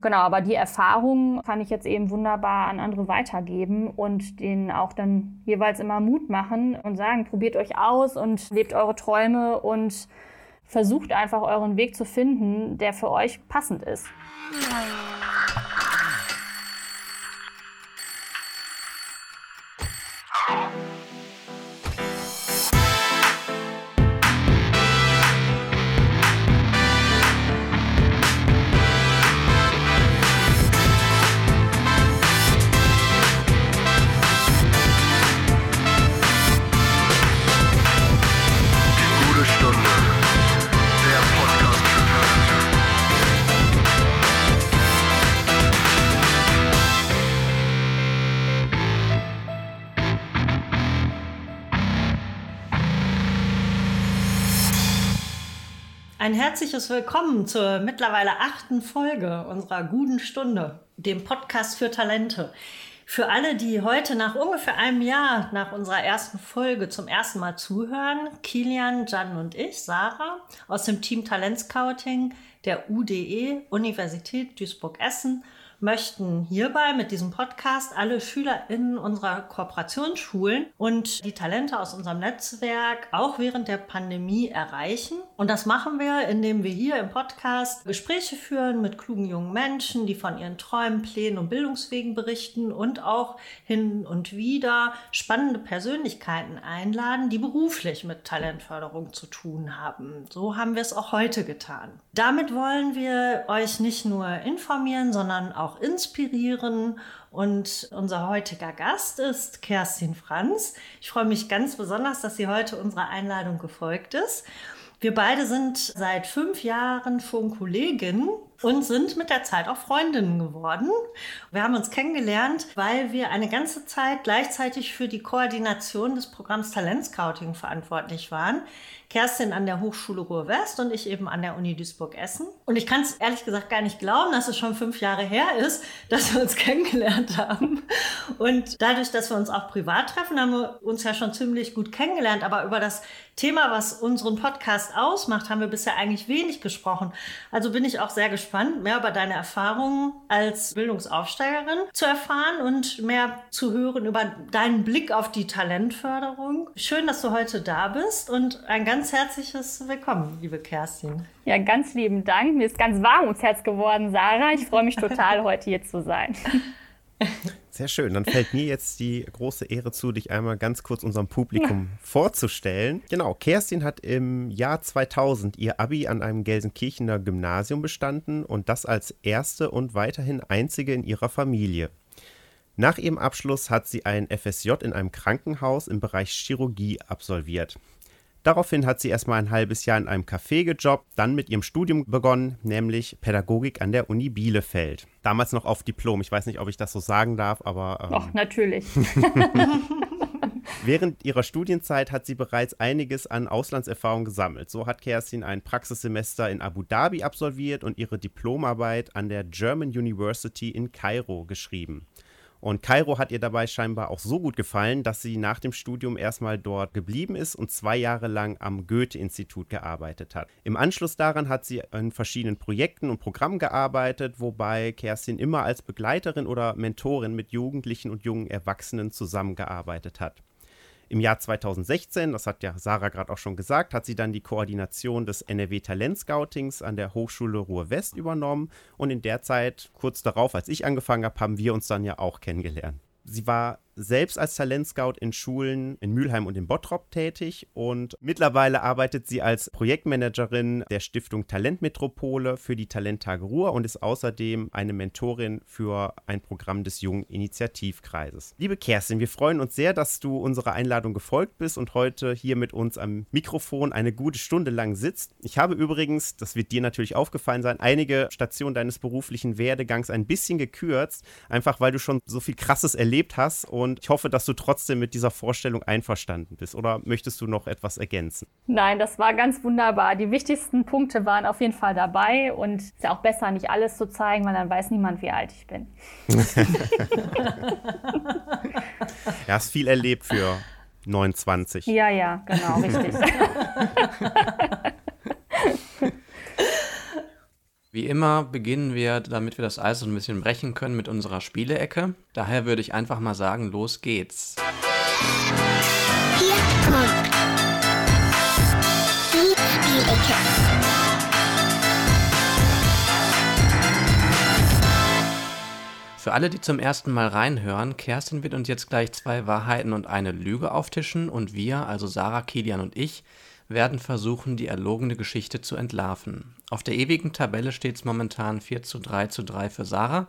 Genau, aber die Erfahrung kann ich jetzt eben wunderbar an andere weitergeben und denen auch dann jeweils immer Mut machen und sagen, probiert euch aus und lebt eure Träume und versucht einfach euren Weg zu finden, der für euch passend ist. Ein herzliches Willkommen zur mittlerweile achten Folge unserer guten Stunde, dem Podcast für Talente. Für alle, die heute nach ungefähr einem Jahr nach unserer ersten Folge zum ersten Mal zuhören, Kilian, Jan und ich, Sarah, aus dem Team Talent Scouting der UDE, Universität Duisburg-Essen, möchten hierbei mit diesem Podcast alle SchülerInnen unserer Kooperationsschulen und die Talente aus unserem Netzwerk auch während der Pandemie erreichen. Und das machen wir, indem wir hier im Podcast Gespräche führen mit klugen jungen Menschen, die von ihren Träumen, Plänen und Bildungswegen berichten und auch hin und wieder spannende Persönlichkeiten einladen, die beruflich mit Talentförderung zu tun haben. So haben wir es auch heute getan. Damit wollen wir euch nicht nur informieren, sondern auch auch inspirieren. Und unser heutiger Gast ist Kerstin Franz. Ich freue mich ganz besonders, dass sie heute unserer Einladung gefolgt ist. Wir beide sind seit fünf Jahren schon Kolleginnen und sind mit der Zeit auch Freundinnen geworden. Wir haben uns kennengelernt, weil wir eine ganze Zeit gleichzeitig für die Koordination des Programms Talent Scouting verantwortlich waren. Kerstin an der Hochschule Ruhr-West und ich eben an der Uni Duisburg-Essen. Und ich kann es ehrlich gesagt gar nicht glauben, dass es schon fünf Jahre her ist, dass wir uns kennengelernt haben. Und dadurch, dass wir uns auch privat treffen, haben wir uns ja schon ziemlich gut kennengelernt. Aber über das Thema, was unseren Podcast ausmacht, haben wir bisher eigentlich wenig gesprochen. Also bin ich auch sehr gespannt, mehr über deine Erfahrungen als Bildungsaufsteigerin zu erfahren und mehr zu hören über deinen Blick auf die Talentförderung. Schön, dass du heute da bist und ein ganz ganz herzliches Willkommen, liebe Kerstin. Ja, ganz lieben Dank. Mir ist ganz warm ums Herz geworden, Sarah. Ich freue mich total, heute hier zu sein. Sehr schön. Dann fällt mir jetzt die große Ehre zu, dich einmal ganz kurz unserem Publikum ja. vorzustellen. Genau, Kerstin hat im Jahr 2000 ihr Abi an einem Gelsenkirchener Gymnasium bestanden und das als erste und weiterhin einzige in ihrer Familie. Nach ihrem Abschluss hat sie ein FSJ in einem Krankenhaus im Bereich Chirurgie absolviert. Daraufhin hat sie erstmal ein halbes Jahr in einem Café gejobbt, dann mit ihrem Studium begonnen, nämlich Pädagogik an der Uni Bielefeld. Damals noch auf Diplom. Ich weiß nicht, ob ich das so sagen darf, aber. Ähm, Doch, natürlich. Während ihrer Studienzeit hat sie bereits einiges an Auslandserfahrung gesammelt. So hat Kerstin ein Praxissemester in Abu Dhabi absolviert und ihre Diplomarbeit an der German University in Kairo geschrieben. Und Kairo hat ihr dabei scheinbar auch so gut gefallen, dass sie nach dem Studium erstmal dort geblieben ist und zwei Jahre lang am Goethe-Institut gearbeitet hat. Im Anschluss daran hat sie in verschiedenen Projekten und Programmen gearbeitet, wobei Kerstin immer als Begleiterin oder Mentorin mit Jugendlichen und jungen Erwachsenen zusammengearbeitet hat. Im Jahr 2016, das hat ja Sarah gerade auch schon gesagt, hat sie dann die Koordination des NRW Talent Scoutings an der Hochschule Ruhr-West übernommen. Und in der Zeit, kurz darauf, als ich angefangen habe, haben wir uns dann ja auch kennengelernt. Sie war selbst als Talentscout in Schulen in Mülheim und in Bottrop tätig und mittlerweile arbeitet sie als Projektmanagerin der Stiftung Talentmetropole für die Talenttage Ruhr und ist außerdem eine Mentorin für ein Programm des Jungen Initiativkreises. Liebe Kerstin, wir freuen uns sehr, dass du unserer Einladung gefolgt bist und heute hier mit uns am Mikrofon eine gute Stunde lang sitzt. Ich habe übrigens, das wird dir natürlich aufgefallen sein, einige Stationen deines beruflichen Werdegangs ein bisschen gekürzt, einfach weil du schon so viel Krasses erlebt hast und und ich hoffe, dass du trotzdem mit dieser Vorstellung einverstanden bist. Oder möchtest du noch etwas ergänzen? Nein, das war ganz wunderbar. Die wichtigsten Punkte waren auf jeden Fall dabei und es ist ja auch besser, nicht alles zu zeigen, weil dann weiß niemand, wie alt ich bin. ja, hast viel erlebt für 29. Ja, ja, genau, richtig. Wie immer beginnen wir, damit wir das Eis so ein bisschen brechen können, mit unserer Spielecke. Daher würde ich einfach mal sagen, los geht's. Hier kommt die Spielecke. Für alle, die zum ersten Mal reinhören, Kerstin wird uns jetzt gleich zwei Wahrheiten und eine Lüge auftischen und wir, also Sarah, Kilian und ich, werden versuchen, die erlogene Geschichte zu entlarven. Auf der ewigen Tabelle steht es momentan 4 zu 3 zu 3 für Sarah.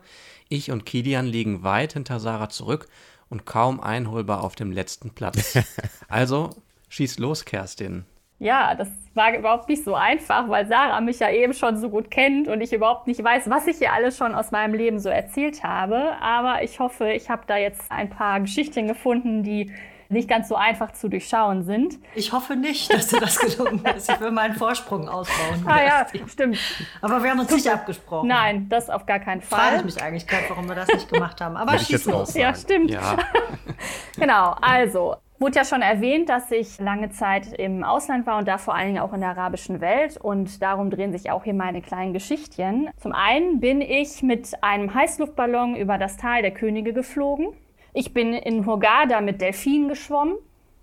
Ich und Kilian liegen weit hinter Sarah zurück und kaum einholbar auf dem letzten Platz. Also, schieß los, Kerstin. Ja, das war überhaupt nicht so einfach, weil Sarah mich ja eben schon so gut kennt und ich überhaupt nicht weiß, was ich ihr alles schon aus meinem Leben so erzählt habe. Aber ich hoffe, ich habe da jetzt ein paar Geschichten gefunden, die nicht ganz so einfach zu durchschauen sind. Ich hoffe nicht, dass dir das gelungen ist. Ich will meinen Vorsprung ausbauen. ah ja, stimmt. Aber wir haben uns nicht abgesprochen. Nein, das auf gar keinen Fall. Frage ich mich eigentlich gerade, warum wir das nicht gemacht haben. Aber schieß los. Ja, stimmt. Ja. genau, also Wurde ja schon erwähnt, dass ich lange Zeit im Ausland war und da vor allen Dingen auch in der arabischen Welt. Und darum drehen sich auch hier meine kleinen Geschichtchen. Zum einen bin ich mit einem Heißluftballon über das Tal der Könige geflogen. Ich bin in Hurghada mit Delfinen geschwommen.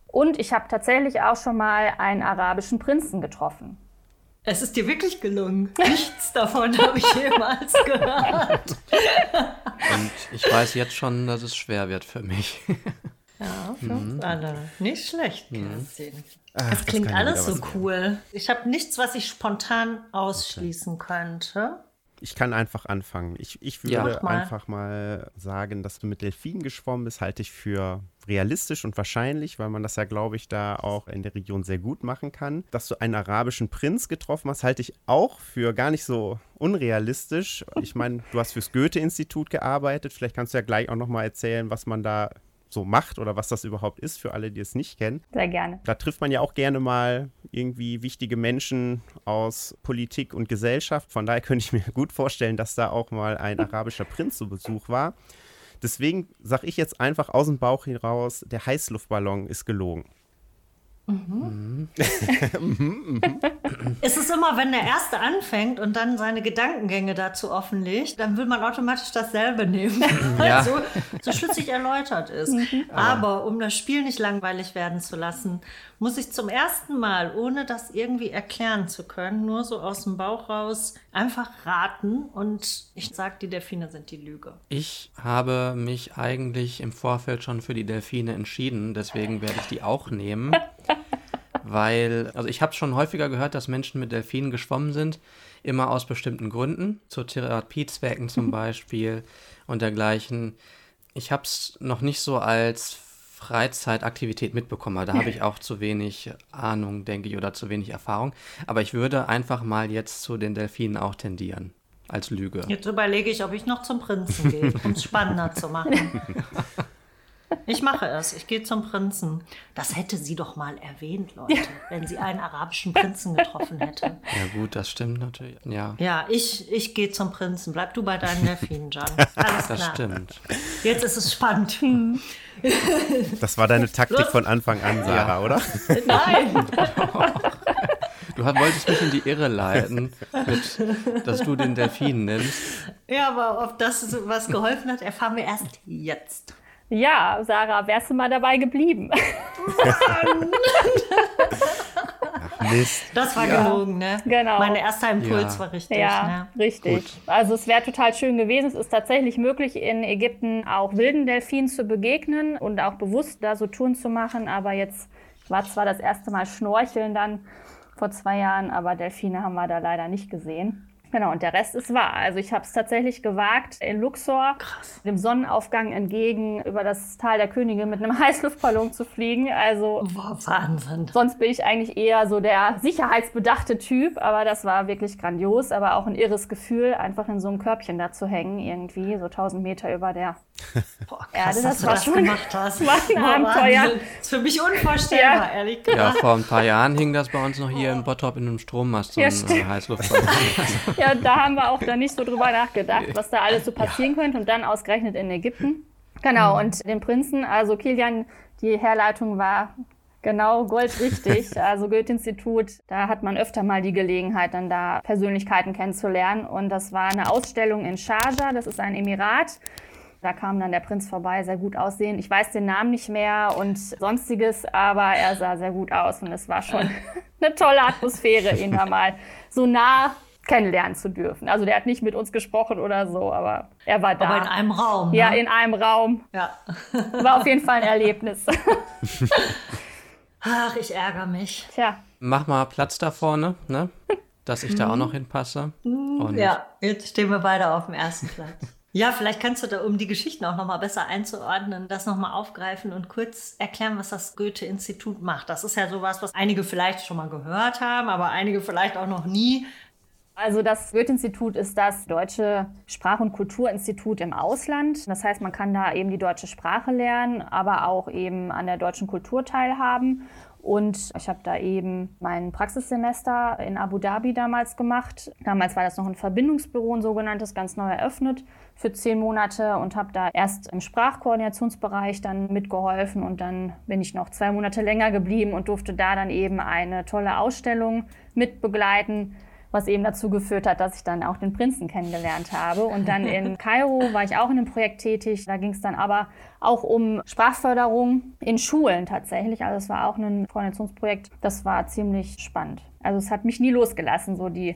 Und ich habe tatsächlich auch schon mal einen arabischen Prinzen getroffen. Es ist dir wirklich gelungen. Nichts davon habe ich jemals gehört. Und ich weiß jetzt schon, dass es schwer wird für mich. Ja, für mhm. uns alle. Nicht schlecht. Kerstin. Mhm. Ach, das klingt das alles so cool. Ich habe nichts, was ich spontan ausschließen okay. könnte. Ich kann einfach anfangen. Ich, ich würde ja. mal. einfach mal sagen, dass du mit Delfinen geschwommen bist, halte ich für realistisch und wahrscheinlich, weil man das ja, glaube ich, da auch in der Region sehr gut machen kann. Dass du einen arabischen Prinz getroffen hast, halte ich auch für gar nicht so unrealistisch. Ich meine, du hast fürs Goethe-Institut gearbeitet. Vielleicht kannst du ja gleich auch noch mal erzählen, was man da so macht oder was das überhaupt ist für alle, die es nicht kennen. Sehr gerne. Da trifft man ja auch gerne mal irgendwie wichtige Menschen aus Politik und Gesellschaft. Von daher könnte ich mir gut vorstellen, dass da auch mal ein arabischer Prinz zu Besuch war. Deswegen sage ich jetzt einfach aus dem Bauch heraus, der Heißluftballon ist gelogen. Mhm. Es ist immer, wenn der Erste anfängt und dann seine Gedankengänge dazu offenlegt, dann will man automatisch dasselbe nehmen, ja. so, so schlüssig erläutert ist. Mhm. Aber um das Spiel nicht langweilig werden zu lassen, muss ich zum ersten Mal, ohne das irgendwie erklären zu können, nur so aus dem Bauch raus, einfach raten. Und ich sage, die Delfine sind die Lüge. Ich habe mich eigentlich im Vorfeld schon für die Delfine entschieden, deswegen werde ich die auch nehmen. weil, also ich habe schon häufiger gehört, dass Menschen mit Delfinen geschwommen sind, immer aus bestimmten Gründen, zu Therapiezwecken zum Beispiel und dergleichen. Ich habe es noch nicht so als Freizeitaktivität mitbekomme. Da habe ich auch zu wenig Ahnung, denke ich, oder zu wenig Erfahrung. Aber ich würde einfach mal jetzt zu den Delfinen auch tendieren. Als Lüge. Jetzt überlege ich, ob ich noch zum Prinzen gehe, um es spannender zu machen. Ich mache es. Ich gehe zum Prinzen. Das hätte sie doch mal erwähnt, Leute, ja. wenn sie einen arabischen Prinzen getroffen hätte. Ja, gut, das stimmt natürlich. Ja, ja ich, ich gehe zum Prinzen. Bleib du bei deinen Delfinen, Jan. Alles klar. Das stimmt. Jetzt ist es spannend. Das war deine Taktik Los. von Anfang an, Sarah, ja. oder? Nein. Du wolltest mich in die Irre leiten, mit, dass du den Delfin nimmst. Ja, aber ob das was geholfen hat, erfahren wir erst jetzt. Ja, Sarah, wärst du mal dabei geblieben? Ach, Mist. Das war ja. gelogen, ne? Genau. Mein erster Impuls ja. war richtig. Ja, ne? richtig. Gut. Also es wäre total schön gewesen. Es ist tatsächlich möglich, in Ägypten auch wilden Delfinen zu begegnen und auch bewusst da so Touren zu machen. Aber jetzt war zwar das erste Mal Schnorcheln dann vor zwei Jahren, aber Delfine haben wir da leider nicht gesehen. Genau, und der Rest ist wahr. Also ich habe es tatsächlich gewagt, in Luxor Krass. dem Sonnenaufgang entgegen über das Tal der Könige mit einem Heißluftballon zu fliegen. Also Boah, Wahnsinn. Sonst bin ich eigentlich eher so der sicherheitsbedachte Typ, aber das war wirklich grandios, aber auch ein irres Gefühl, einfach in so einem Körbchen da zu hängen, irgendwie so 1000 Meter über der Boah, krass, Erde. Das war das schon gemacht hast. war ein Boah, Abenteuer. Das ist für mich unvorstellbar, ja. ehrlich gesagt. Ja, vor ein paar Jahren hing das bei uns noch hier oh. in Bottrop in einem Strommast, so ja, ein Heißluftballon. ja, da haben wir auch dann nicht so drüber nachgedacht, was da alles so passieren ja. könnte und dann ausgerechnet in Ägypten. Genau, mhm. und den Prinzen, also Kilian, die Herleitung war Genau, goldrichtig. Also Goethe-Institut, da hat man öfter mal die Gelegenheit, dann da Persönlichkeiten kennenzulernen. Und das war eine Ausstellung in Sharjah, das ist ein Emirat. Da kam dann der Prinz vorbei, sehr gut aussehen. Ich weiß den Namen nicht mehr und sonstiges, aber er sah sehr gut aus und es war schon eine tolle Atmosphäre, ihn da mal so nah kennenlernen zu dürfen. Also der hat nicht mit uns gesprochen oder so, aber er war da. Aber in einem Raum. Ja, ne? in einem Raum. Ja. War auf jeden Fall ein Erlebnis. Ach, ich ärgere mich. Tja. Mach mal Platz da vorne, ne? Dass ich da auch noch hinpasse. Und ja, jetzt stehen wir beide auf dem ersten Platz. Ja, vielleicht kannst du da, um die Geschichten auch nochmal besser einzuordnen, das nochmal aufgreifen und kurz erklären, was das Goethe-Institut macht. Das ist ja sowas, was einige vielleicht schon mal gehört haben, aber einige vielleicht auch noch nie. Also das Goethe-Institut ist das deutsche Sprach- und Kulturinstitut im Ausland. Das heißt, man kann da eben die deutsche Sprache lernen, aber auch eben an der deutschen Kultur teilhaben. Und ich habe da eben mein Praxissemester in Abu Dhabi damals gemacht. Damals war das noch ein Verbindungsbüro, ein sogenanntes, ganz neu eröffnet für zehn Monate und habe da erst im Sprachkoordinationsbereich dann mitgeholfen und dann bin ich noch zwei Monate länger geblieben und durfte da dann eben eine tolle Ausstellung mitbegleiten was eben dazu geführt hat, dass ich dann auch den Prinzen kennengelernt habe. Und dann in Kairo war ich auch in einem Projekt tätig. Da ging es dann aber auch um Sprachförderung in Schulen tatsächlich. Also es war auch ein Koordinationsprojekt. Das war ziemlich spannend. Also es hat mich nie losgelassen, so die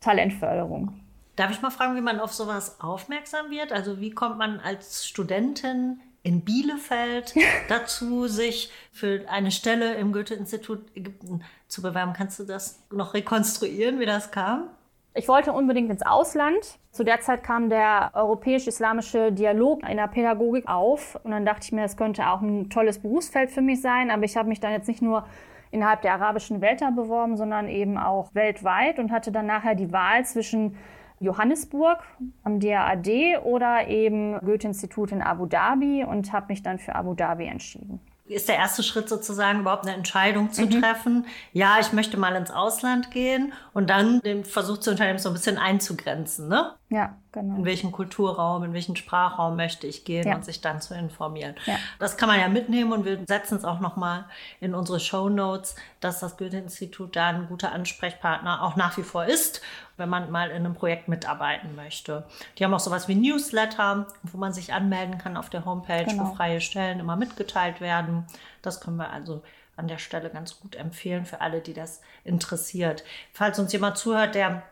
Talentförderung. Darf ich mal fragen, wie man auf sowas aufmerksam wird? Also wie kommt man als Studentin in Bielefeld dazu, sich für eine Stelle im Goethe-Institut Ägypten zu bewerben. Kannst du das noch rekonstruieren, wie das kam? Ich wollte unbedingt ins Ausland. Zu der Zeit kam der europäisch-islamische Dialog in der Pädagogik auf. Und dann dachte ich mir, es könnte auch ein tolles Berufsfeld für mich sein. Aber ich habe mich dann jetzt nicht nur innerhalb der arabischen Welt da beworben, sondern eben auch weltweit und hatte dann nachher die Wahl zwischen Johannesburg am DAAD oder eben Goethe-Institut in Abu Dhabi und habe mich dann für Abu Dhabi entschieden. Ist der erste Schritt sozusagen überhaupt eine Entscheidung zu mhm. treffen? Ja, ich möchte mal ins Ausland gehen und dann den Versuch zu unternehmen, so ein bisschen einzugrenzen, ne? Ja, genau. In welchen Kulturraum, in welchen Sprachraum möchte ich gehen ja. und sich dann zu informieren. Ja. Das kann man ja mitnehmen und wir setzen es auch nochmal in unsere Show Notes, dass das Goethe-Institut da ein guter Ansprechpartner auch nach wie vor ist, wenn man mal in einem Projekt mitarbeiten möchte. Die haben auch sowas wie Newsletter, wo man sich anmelden kann auf der Homepage, genau. wo freie Stellen immer mitgeteilt werden. Das können wir also an der Stelle ganz gut empfehlen für alle, die das interessiert. Falls uns jemand zuhört, der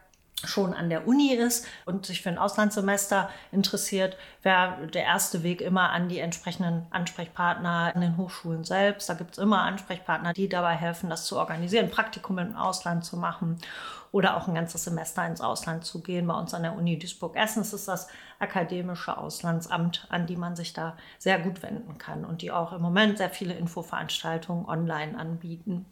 schon an der Uni ist und sich für ein Auslandssemester interessiert, wäre der erste Weg immer an die entsprechenden Ansprechpartner an den Hochschulen selbst. Da gibt es immer Ansprechpartner, die dabei helfen, das zu organisieren, Praktikum im Ausland zu machen oder auch ein ganzes Semester ins Ausland zu gehen. Bei uns an der Uni Duisburg-Essen ist das akademische Auslandsamt, an die man sich da sehr gut wenden kann und die auch im Moment sehr viele Infoveranstaltungen online anbieten.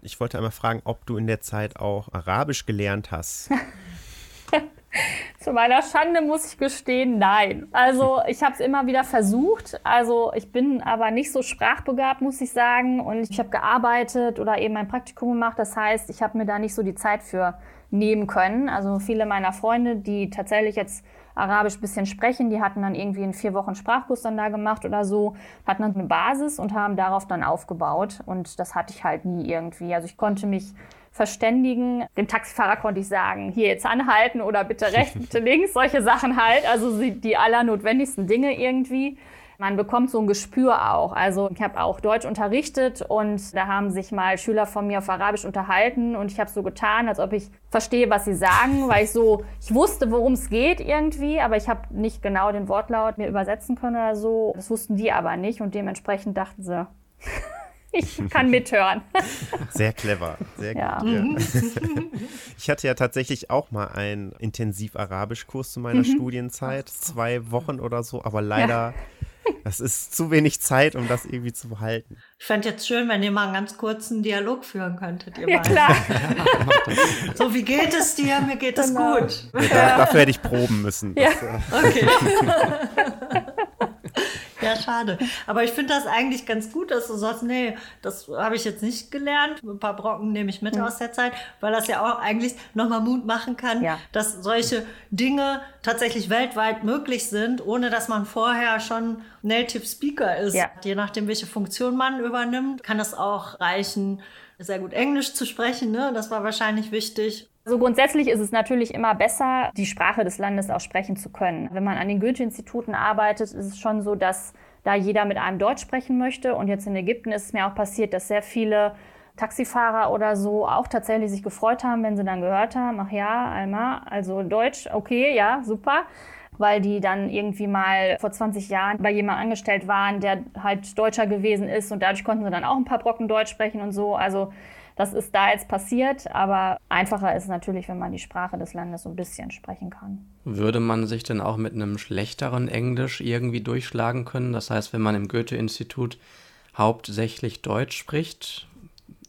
Ich wollte einmal fragen, ob du in der Zeit auch Arabisch gelernt hast. Zu meiner Schande muss ich gestehen, nein. Also ich habe es immer wieder versucht. Also ich bin aber nicht so sprachbegabt, muss ich sagen. Und ich habe gearbeitet oder eben ein Praktikum gemacht. Das heißt, ich habe mir da nicht so die Zeit für nehmen können. Also viele meiner Freunde, die tatsächlich jetzt Arabisch ein bisschen sprechen. Die hatten dann irgendwie in vier Wochen Sprachkurs dann da gemacht oder so, hatten dann eine Basis und haben darauf dann aufgebaut. Und das hatte ich halt nie irgendwie. Also ich konnte mich verständigen. Dem Taxifahrer konnte ich sagen, hier jetzt anhalten oder bitte rechts, bitte links, solche Sachen halt. Also die allernotwendigsten Dinge irgendwie. Man bekommt so ein Gespür auch. Also ich habe auch Deutsch unterrichtet und da haben sich mal Schüler von mir auf Arabisch unterhalten und ich habe so getan, als ob ich verstehe, was sie sagen, weil ich so, ich wusste, worum es geht irgendwie, aber ich habe nicht genau den Wortlaut mir übersetzen können oder so. Das wussten die aber nicht und dementsprechend dachten sie, ich kann mithören. Sehr clever, sehr ja. gut. Ja. Ich hatte ja tatsächlich auch mal einen Intensiv-Arabisch-Kurs zu meiner mhm. Studienzeit, zwei Wochen oder so, aber leider ja. Das ist zu wenig Zeit, um das irgendwie zu behalten. Ich fände jetzt schön, wenn ihr mal einen ganz kurzen Dialog führen könntet, ihr ja, klar. so, wie geht es dir? Mir geht es genau. gut. Ja, da, dafür hätte ich proben müssen. Ja. Das, okay. ja, schade. Aber ich finde das eigentlich ganz gut, dass du sagst, nee, das habe ich jetzt nicht gelernt. Ein paar Brocken nehme ich mit mhm. aus der Zeit, weil das ja auch eigentlich nochmal Mut machen kann, ja. dass solche Dinge tatsächlich weltweit möglich sind, ohne dass man vorher schon Native Speaker ist. Ja. Je nachdem, welche Funktion man übernimmt, kann es auch reichen, sehr gut Englisch zu sprechen. Ne? Das war wahrscheinlich wichtig. Also grundsätzlich ist es natürlich immer besser, die Sprache des Landes auch sprechen zu können. Wenn man an den Goethe-Instituten arbeitet, ist es schon so, dass da jeder mit einem Deutsch sprechen möchte. Und jetzt in Ägypten ist es mir auch passiert, dass sehr viele Taxifahrer oder so auch tatsächlich sich gefreut haben, wenn sie dann gehört haben, ach ja, Alma, also Deutsch, okay, ja, super weil die dann irgendwie mal vor 20 Jahren bei jemandem angestellt waren, der halt Deutscher gewesen ist und dadurch konnten sie dann auch ein paar Brocken Deutsch sprechen und so. Also das ist da jetzt passiert, aber einfacher ist es natürlich, wenn man die Sprache des Landes so ein bisschen sprechen kann. Würde man sich denn auch mit einem schlechteren Englisch irgendwie durchschlagen können? Das heißt, wenn man im Goethe-Institut hauptsächlich Deutsch spricht,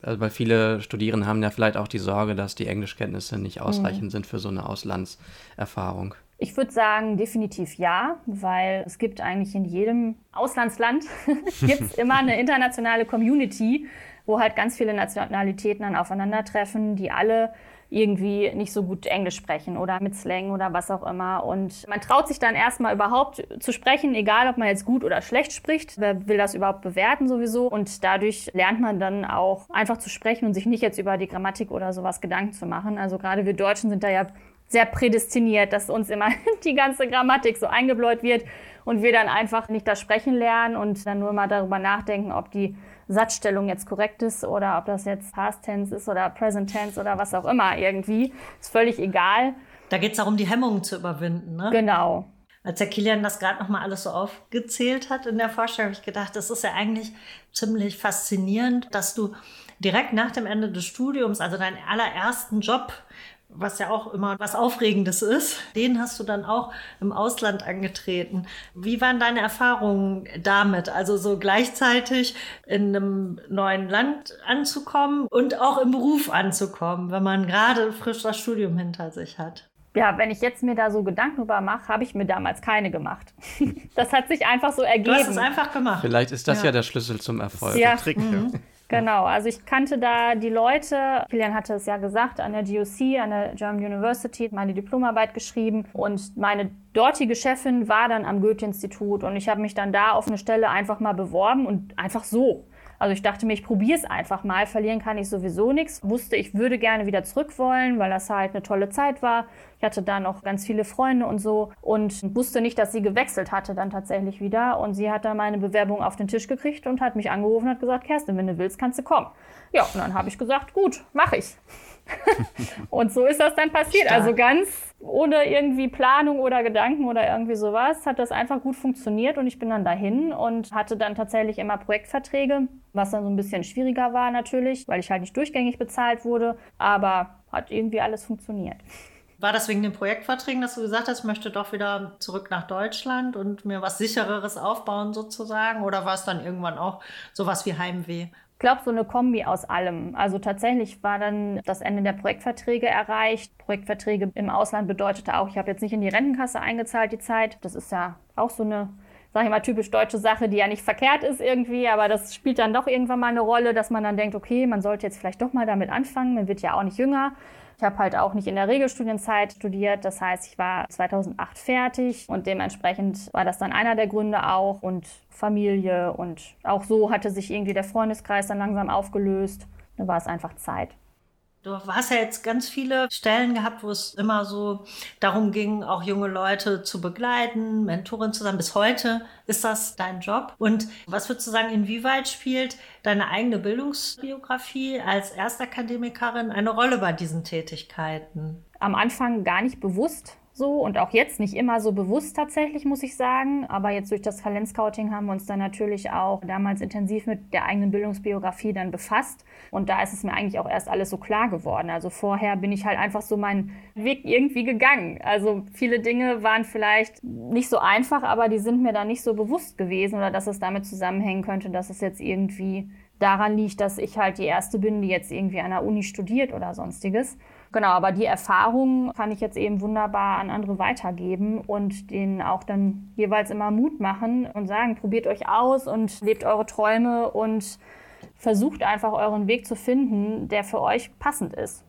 also weil viele Studierende haben ja vielleicht auch die Sorge, dass die Englischkenntnisse nicht ausreichend mhm. sind für so eine Auslandserfahrung. Ich würde sagen, definitiv ja, weil es gibt eigentlich in jedem Auslandsland gibt's immer eine internationale Community, wo halt ganz viele Nationalitäten dann aufeinandertreffen, die alle irgendwie nicht so gut Englisch sprechen oder mit Slang oder was auch immer. Und man traut sich dann erstmal überhaupt zu sprechen, egal ob man jetzt gut oder schlecht spricht. Wer will das überhaupt bewerten sowieso? Und dadurch lernt man dann auch einfach zu sprechen und sich nicht jetzt über die Grammatik oder sowas Gedanken zu machen. Also gerade wir Deutschen sind da ja sehr prädestiniert, dass uns immer die ganze Grammatik so eingebläut wird und wir dann einfach nicht das Sprechen lernen und dann nur mal darüber nachdenken, ob die Satzstellung jetzt korrekt ist oder ob das jetzt Past Tense ist oder Present Tense oder was auch immer irgendwie. Ist völlig egal. Da geht es darum, die Hemmungen zu überwinden, ne? Genau. Als der Kilian das gerade nochmal alles so aufgezählt hat in der Vorstellung, habe ich gedacht, das ist ja eigentlich ziemlich faszinierend, dass du direkt nach dem Ende des Studiums, also deinen allerersten Job was ja auch immer was Aufregendes ist. Den hast du dann auch im Ausland angetreten. Wie waren deine Erfahrungen damit? Also so gleichzeitig in einem neuen Land anzukommen und auch im Beruf anzukommen, wenn man gerade frisch das Studium hinter sich hat. Ja, wenn ich jetzt mir da so Gedanken über mache, habe ich mir damals keine gemacht. das hat sich einfach so ergeben. Du hast es einfach gemacht. Vielleicht ist das ja, ja der Schlüssel zum Erfolg. Ja. Der Trick, mhm. ja. Genau, also ich kannte da die Leute. Kilian hatte es ja gesagt, an der GOC, an der German University, meine Diplomarbeit geschrieben. Und meine dortige Chefin war dann am Goethe-Institut und ich habe mich dann da auf eine Stelle einfach mal beworben und einfach so. Also ich dachte mir, ich probiere es einfach mal. Verlieren kann ich sowieso nichts. Wusste, ich würde gerne wieder zurück wollen, weil das halt eine tolle Zeit war. Ich hatte da noch ganz viele Freunde und so und wusste nicht, dass sie gewechselt hatte dann tatsächlich wieder. Und sie hat dann meine Bewerbung auf den Tisch gekriegt und hat mich angerufen und hat gesagt, Kerstin, wenn du willst, kannst du kommen. Ja, und dann habe ich gesagt, gut, mache ich. und so ist das dann passiert. Stark. Also ganz ohne irgendwie Planung oder Gedanken oder irgendwie sowas hat das einfach gut funktioniert und ich bin dann dahin und hatte dann tatsächlich immer Projektverträge, was dann so ein bisschen schwieriger war natürlich, weil ich halt nicht durchgängig bezahlt wurde, aber hat irgendwie alles funktioniert. War das wegen den Projektverträgen, dass du gesagt hast, ich möchte doch wieder zurück nach Deutschland und mir was sichereres aufbauen sozusagen? Oder war es dann irgendwann auch sowas wie Heimweh? Ich glaube, so eine Kombi aus allem. Also tatsächlich war dann das Ende der Projektverträge erreicht. Projektverträge im Ausland bedeutete auch, ich habe jetzt nicht in die Rentenkasse eingezahlt die Zeit. Das ist ja auch so eine, sage ich mal, typisch deutsche Sache, die ja nicht verkehrt ist irgendwie, aber das spielt dann doch irgendwann mal eine Rolle, dass man dann denkt, okay, man sollte jetzt vielleicht doch mal damit anfangen. Man wird ja auch nicht jünger. Ich habe halt auch nicht in der Regelstudienzeit studiert. Das heißt, ich war 2008 fertig und dementsprechend war das dann einer der Gründe auch und Familie und auch so hatte sich irgendwie der Freundeskreis dann langsam aufgelöst. Da war es einfach Zeit. Du hast ja jetzt ganz viele Stellen gehabt, wo es immer so darum ging, auch junge Leute zu begleiten, Mentorin zu sein. Bis heute ist das dein Job. Und was würdest du sagen, inwieweit spielt deine eigene Bildungsbiografie als Erstakademikerin eine Rolle bei diesen Tätigkeiten? Am Anfang gar nicht bewusst so und auch jetzt nicht immer so bewusst tatsächlich, muss ich sagen. Aber jetzt durch das Talentscouting haben wir uns dann natürlich auch damals intensiv mit der eigenen Bildungsbiografie dann befasst. Und da ist es mir eigentlich auch erst alles so klar geworden. Also vorher bin ich halt einfach so meinen Weg irgendwie gegangen. Also viele Dinge waren vielleicht nicht so einfach, aber die sind mir dann nicht so bewusst gewesen oder dass es damit zusammenhängen könnte, dass es jetzt irgendwie daran liegt, dass ich halt die Erste bin, die jetzt irgendwie an der Uni studiert oder sonstiges. Genau, aber die Erfahrung kann ich jetzt eben wunderbar an andere weitergeben und denen auch dann jeweils immer Mut machen und sagen, probiert euch aus und lebt eure Träume und versucht einfach euren Weg zu finden, der für euch passend ist.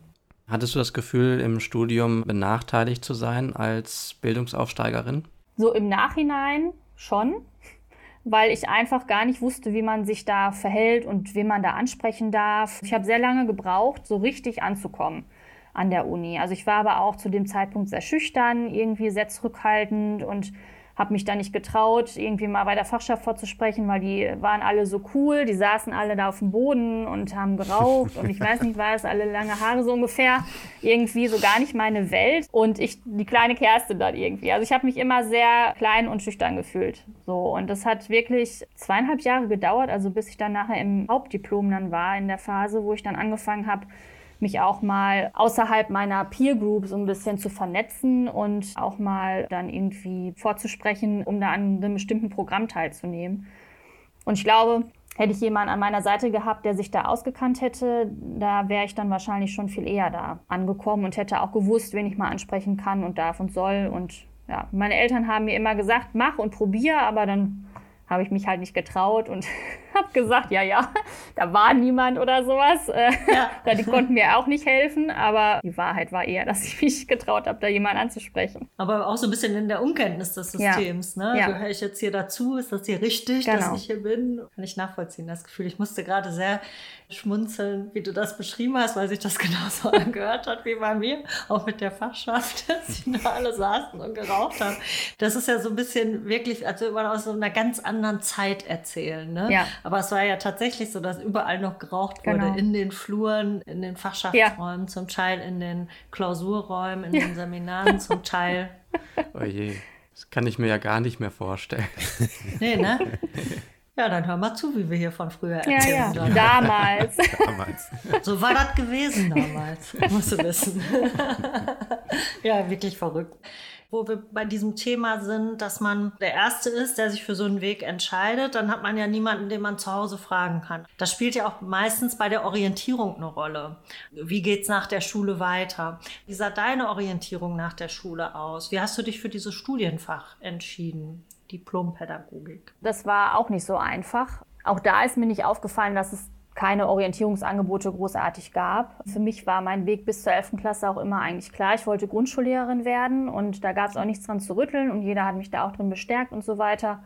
Hattest du das Gefühl, im Studium benachteiligt zu sein als Bildungsaufsteigerin? So im Nachhinein schon, weil ich einfach gar nicht wusste, wie man sich da verhält und wen man da ansprechen darf. Ich habe sehr lange gebraucht, so richtig anzukommen an der Uni. Also ich war aber auch zu dem Zeitpunkt sehr schüchtern, irgendwie sehr zurückhaltend und habe mich da nicht getraut, irgendwie mal bei der Fachschaft vorzusprechen, weil die waren alle so cool, die saßen alle da auf dem Boden und haben geraucht und ich weiß nicht was, alle lange Haare so ungefähr, irgendwie so gar nicht meine Welt und ich die kleine Kerstin dann irgendwie. Also ich habe mich immer sehr klein und schüchtern gefühlt. So und das hat wirklich zweieinhalb Jahre gedauert, also bis ich dann nachher im Hauptdiplom dann war in der Phase, wo ich dann angefangen habe mich auch mal außerhalb meiner Peer Group so ein bisschen zu vernetzen und auch mal dann irgendwie vorzusprechen, um da an einem bestimmten Programm teilzunehmen. Und ich glaube, hätte ich jemanden an meiner Seite gehabt, der sich da ausgekannt hätte, da wäre ich dann wahrscheinlich schon viel eher da angekommen und hätte auch gewusst, wen ich mal ansprechen kann und darf und soll. Und ja, meine Eltern haben mir immer gesagt, mach und probier, aber dann habe ich mich halt nicht getraut und habe gesagt, ja, ja, da war niemand oder sowas. Äh, ja. die konnten mir auch nicht helfen, aber die Wahrheit war eher, dass ich mich getraut habe, da jemanden anzusprechen. Aber auch so ein bisschen in der Unkenntnis des Systems, ja. ne? Ja. Gehöre ich jetzt hier dazu? Ist das hier richtig, genau. dass ich hier bin? Kann ich nachvollziehen, das Gefühl. Ich musste gerade sehr schmunzeln, wie du das beschrieben hast, weil sich das genauso angehört hat wie bei mir, auch mit der Fachschaft, dass sie da alle saßen und geraucht haben. Das ist ja so ein bisschen wirklich, als würde man aus so einer ganz anderen Zeit erzählen. Ne? Ja. Aber es war ja tatsächlich so, dass überall noch geraucht wurde, genau. in den Fluren, in den Fachschaftsräumen, ja. zum Teil in den Klausurräumen, in ja. den Seminaren, zum Teil. Oh je. Das kann ich mir ja gar nicht mehr vorstellen. Nee, ne? Ja, dann hör mal zu, wie wir hier von früher erzählen. Ja, ja. Damals. damals. So war das gewesen damals, musst du wissen. ja, wirklich verrückt. Wo wir bei diesem Thema sind, dass man der Erste ist, der sich für so einen Weg entscheidet, dann hat man ja niemanden, den man zu Hause fragen kann. Das spielt ja auch meistens bei der Orientierung eine Rolle. Wie geht's nach der Schule weiter? Wie sah deine Orientierung nach der Schule aus? Wie hast du dich für dieses Studienfach entschieden? Diplompädagogik. Das war auch nicht so einfach. Auch da ist mir nicht aufgefallen, dass es keine Orientierungsangebote großartig gab. Für mich war mein Weg bis zur 11. Klasse auch immer eigentlich klar. Ich wollte Grundschullehrerin werden und da gab es auch nichts dran zu rütteln und jeder hat mich da auch drin bestärkt und so weiter.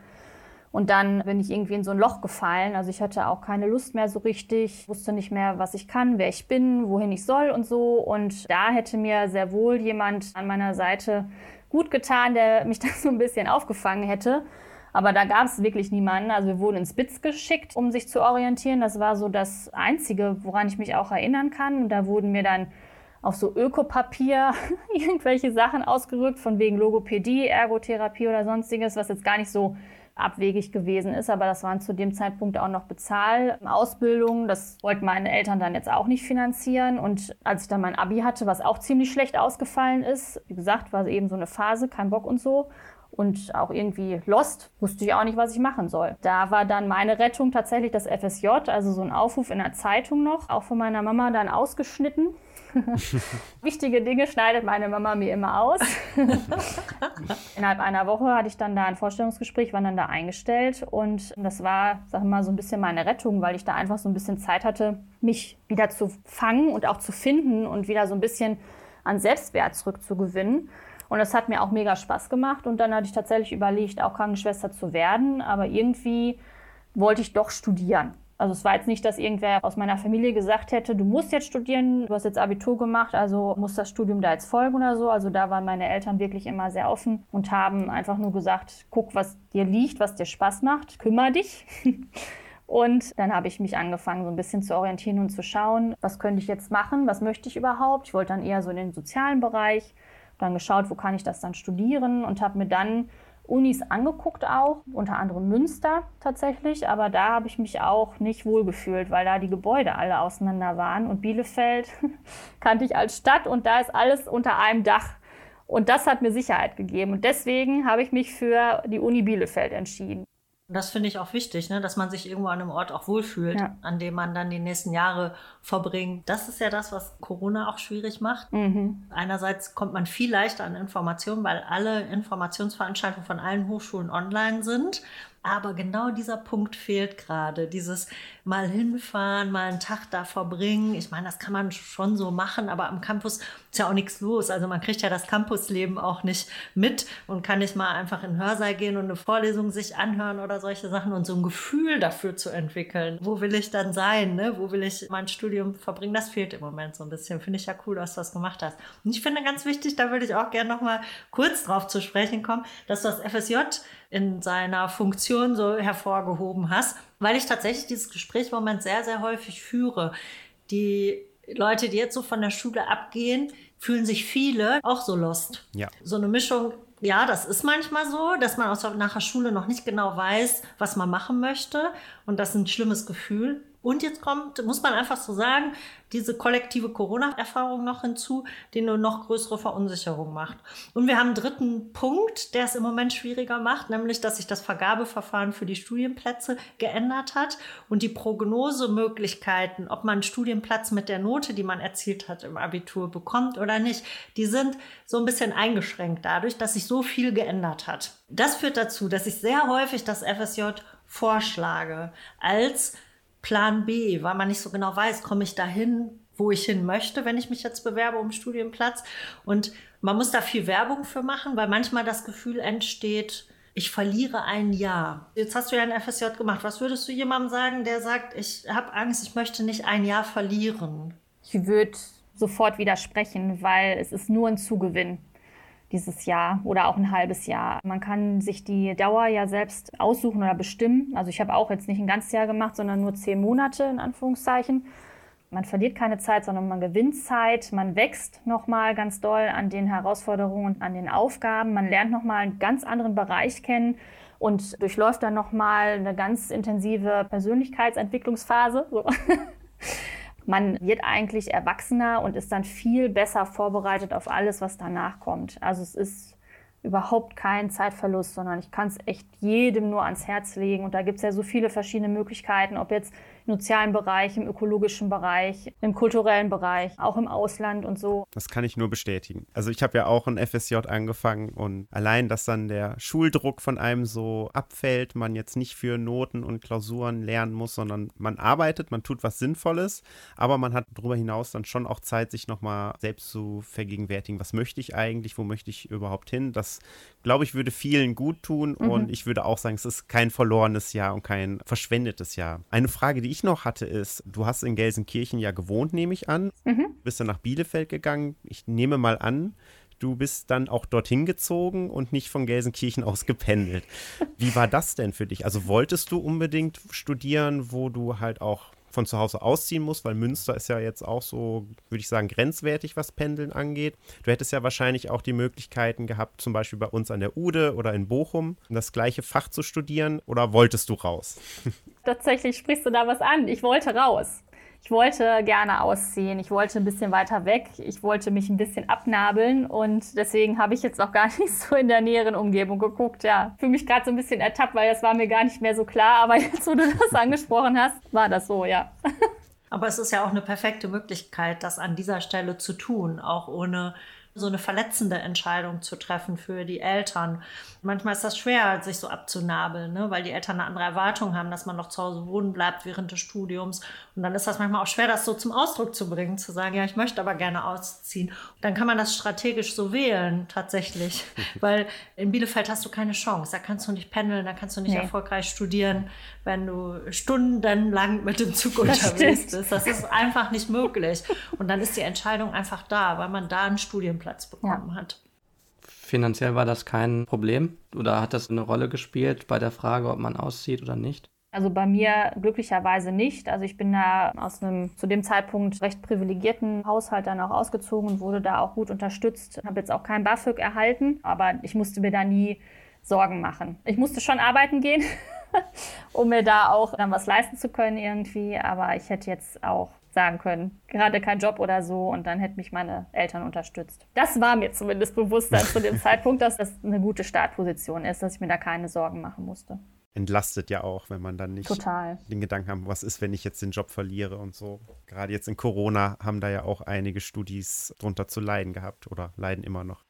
Und dann bin ich irgendwie in so ein Loch gefallen. Also ich hatte auch keine Lust mehr so richtig, wusste nicht mehr, was ich kann, wer ich bin, wohin ich soll und so. Und da hätte mir sehr wohl jemand an meiner Seite gut getan, der mich da so ein bisschen aufgefangen hätte. Aber da gab es wirklich niemanden. Also wir wurden ins Spitz geschickt, um sich zu orientieren. Das war so das Einzige, woran ich mich auch erinnern kann. Und da wurden mir dann auf so Ökopapier irgendwelche Sachen ausgerückt, von wegen Logopädie, Ergotherapie oder sonstiges, was jetzt gar nicht so abwegig gewesen ist, aber das waren zu dem Zeitpunkt auch noch Bezahlausbildungen. Das wollten meine Eltern dann jetzt auch nicht finanzieren. Und als ich dann mein Abi hatte, was auch ziemlich schlecht ausgefallen ist, wie gesagt, war eben so eine Phase, kein Bock und so, und auch irgendwie lost, wusste ich auch nicht, was ich machen soll. Da war dann meine Rettung tatsächlich das FSJ, also so ein Aufruf in der Zeitung noch, auch von meiner Mama dann ausgeschnitten. Wichtige Dinge schneidet meine Mama mir immer aus. Innerhalb einer Woche hatte ich dann da ein Vorstellungsgespräch, war dann da eingestellt und das war, sag mal, so ein bisschen meine Rettung, weil ich da einfach so ein bisschen Zeit hatte, mich wieder zu fangen und auch zu finden und wieder so ein bisschen an Selbstwert zurückzugewinnen. Und das hat mir auch mega Spaß gemacht. Und dann hatte ich tatsächlich überlegt, auch Krankenschwester zu werden. Aber irgendwie wollte ich doch studieren. Also es war jetzt nicht, dass irgendwer aus meiner Familie gesagt hätte, du musst jetzt studieren, du hast jetzt Abitur gemacht, also muss das Studium da jetzt folgen oder so. Also da waren meine Eltern wirklich immer sehr offen und haben einfach nur gesagt, guck, was dir liegt, was dir Spaß macht, kümmere dich. Und dann habe ich mich angefangen, so ein bisschen zu orientieren und zu schauen, was könnte ich jetzt machen, was möchte ich überhaupt. Ich wollte dann eher so in den sozialen Bereich dann geschaut, wo kann ich das dann studieren und habe mir dann Unis angeguckt auch, unter anderem Münster tatsächlich, aber da habe ich mich auch nicht wohlgefühlt, weil da die Gebäude alle auseinander waren und Bielefeld kannte ich als Stadt und da ist alles unter einem Dach. Und das hat mir Sicherheit gegeben und deswegen habe ich mich für die Uni Bielefeld entschieden. Das finde ich auch wichtig, ne? dass man sich irgendwo an einem Ort auch wohlfühlt, ja. an dem man dann die nächsten Jahre verbringt. Das ist ja das, was Corona auch schwierig macht. Mhm. Einerseits kommt man viel leichter an Informationen, weil alle Informationsveranstaltungen von allen Hochschulen online sind. Aber genau dieser Punkt fehlt gerade. Dieses mal hinfahren, mal einen Tag da verbringen. Ich meine, das kann man schon so machen, aber am Campus ist ja auch nichts los. Also man kriegt ja das Campusleben auch nicht mit und kann nicht mal einfach in den Hörsaal gehen und eine Vorlesung sich anhören oder solche Sachen und so ein Gefühl dafür zu entwickeln. Wo will ich dann sein? Ne? Wo will ich mein Studium verbringen? Das fehlt im Moment so ein bisschen. Finde ich ja cool, dass du das gemacht hast. Und ich finde ganz wichtig, da würde ich auch gerne noch mal kurz drauf zu sprechen kommen, dass das FSJ in seiner Funktion so hervorgehoben hast, weil ich tatsächlich dieses Gespräch im Moment sehr, sehr häufig führe. Die Leute, die jetzt so von der Schule abgehen, fühlen sich viele auch so lost. Ja. So eine Mischung ja, das ist manchmal so, dass man aus nach der Schule noch nicht genau weiß, was man machen möchte. Und das ist ein schlimmes Gefühl. Und jetzt kommt, muss man einfach so sagen, diese kollektive Corona-Erfahrung noch hinzu, die eine noch größere Verunsicherung macht. Und wir haben einen dritten Punkt, der es im Moment schwieriger macht, nämlich, dass sich das Vergabeverfahren für die Studienplätze geändert hat und die Prognosemöglichkeiten, ob man einen Studienplatz mit der Note, die man erzielt hat im Abitur, bekommt oder nicht, die sind so ein bisschen eingeschränkt dadurch, dass sich so viel geändert hat. Das führt dazu, dass ich sehr häufig das FSJ vorschlage als Plan B, weil man nicht so genau weiß, komme ich dahin, wo ich hin möchte, wenn ich mich jetzt bewerbe um Studienplatz. Und man muss da viel Werbung für machen, weil manchmal das Gefühl entsteht, ich verliere ein Jahr. Jetzt hast du ja ein FSJ gemacht. Was würdest du jemandem sagen, der sagt, ich habe Angst, ich möchte nicht ein Jahr verlieren? Ich würde sofort widersprechen, weil es ist nur ein Zugewinn dieses Jahr oder auch ein halbes Jahr. Man kann sich die Dauer ja selbst aussuchen oder bestimmen. Also ich habe auch jetzt nicht ein ganzes Jahr gemacht, sondern nur zehn Monate in Anführungszeichen. Man verliert keine Zeit, sondern man gewinnt Zeit. Man wächst nochmal ganz doll an den Herausforderungen und an den Aufgaben. Man lernt nochmal einen ganz anderen Bereich kennen und durchläuft dann nochmal eine ganz intensive Persönlichkeitsentwicklungsphase. So. man wird eigentlich erwachsener und ist dann viel besser vorbereitet auf alles, was danach kommt. Also es ist überhaupt kein Zeitverlust, sondern ich kann es echt jedem nur ans Herz legen. Und da gibt es ja so viele verschiedene Möglichkeiten, ob jetzt im sozialen Bereich, im ökologischen Bereich, im kulturellen Bereich, auch im Ausland und so. Das kann ich nur bestätigen. Also ich habe ja auch ein FSJ angefangen und allein, dass dann der Schuldruck von einem so abfällt, man jetzt nicht für Noten und Klausuren lernen muss, sondern man arbeitet, man tut was Sinnvolles, aber man hat darüber hinaus dann schon auch Zeit, sich nochmal selbst zu vergegenwärtigen, was möchte ich eigentlich, wo möchte ich überhaupt hin. Das, glaube ich, würde vielen gut tun mhm. und ich würde auch sagen, es ist kein verlorenes Jahr und kein verschwendetes Jahr. Eine Frage, die ich noch hatte, ist, du hast in Gelsenkirchen ja gewohnt, nehme ich an. Mhm. Bist dann nach Bielefeld gegangen. Ich nehme mal an, du bist dann auch dorthin gezogen und nicht von Gelsenkirchen aus gependelt. Wie war das denn für dich? Also wolltest du unbedingt studieren, wo du halt auch von zu Hause ausziehen musst, weil Münster ist ja jetzt auch so, würde ich sagen, grenzwertig, was Pendeln angeht. Du hättest ja wahrscheinlich auch die Möglichkeiten gehabt, zum Beispiel bei uns an der Ude oder in Bochum, das gleiche Fach zu studieren oder wolltest du raus? Tatsächlich sprichst du da was an. Ich wollte raus. Ich wollte gerne ausziehen. Ich wollte ein bisschen weiter weg. Ich wollte mich ein bisschen abnabeln. Und deswegen habe ich jetzt auch gar nicht so in der näheren Umgebung geguckt. Ja, fühle mich gerade so ein bisschen ertappt, weil das war mir gar nicht mehr so klar. Aber jetzt, wo du das angesprochen hast, war das so, ja. Aber es ist ja auch eine perfekte Möglichkeit, das an dieser Stelle zu tun, auch ohne so eine verletzende Entscheidung zu treffen für die Eltern. Manchmal ist das schwer, sich so abzunabeln, ne? weil die Eltern eine andere Erwartung haben, dass man noch zu Hause wohnen bleibt während des Studiums. Und dann ist das manchmal auch schwer, das so zum Ausdruck zu bringen, zu sagen, ja, ich möchte aber gerne ausziehen. Und dann kann man das strategisch so wählen, tatsächlich. weil in Bielefeld hast du keine Chance. Da kannst du nicht pendeln, da kannst du nicht nee. erfolgreich studieren, wenn du stundenlang mit dem Zug unterwegs bist. Das ist einfach nicht möglich. Und dann ist die Entscheidung einfach da, weil man da einen Studienplatz Platz bekommen ja. hat. Finanziell war das kein Problem oder hat das eine Rolle gespielt bei der Frage, ob man auszieht oder nicht? Also bei mir glücklicherweise nicht. Also ich bin da aus einem zu dem Zeitpunkt recht privilegierten Haushalt dann auch ausgezogen und wurde da auch gut unterstützt. Habe jetzt auch kein BAföG erhalten, aber ich musste mir da nie Sorgen machen. Ich musste schon arbeiten gehen, um mir da auch dann was leisten zu können irgendwie, aber ich hätte jetzt auch sagen können. Gerade kein Job oder so und dann hätten mich meine Eltern unterstützt. Das war mir zumindest bewusst dann zu dem Zeitpunkt, dass das eine gute Startposition ist, dass ich mir da keine Sorgen machen musste. entlastet ja auch, wenn man dann nicht Total. den Gedanken hat, was ist, wenn ich jetzt den Job verliere und so. Gerade jetzt in Corona haben da ja auch einige Studis drunter zu leiden gehabt oder leiden immer noch.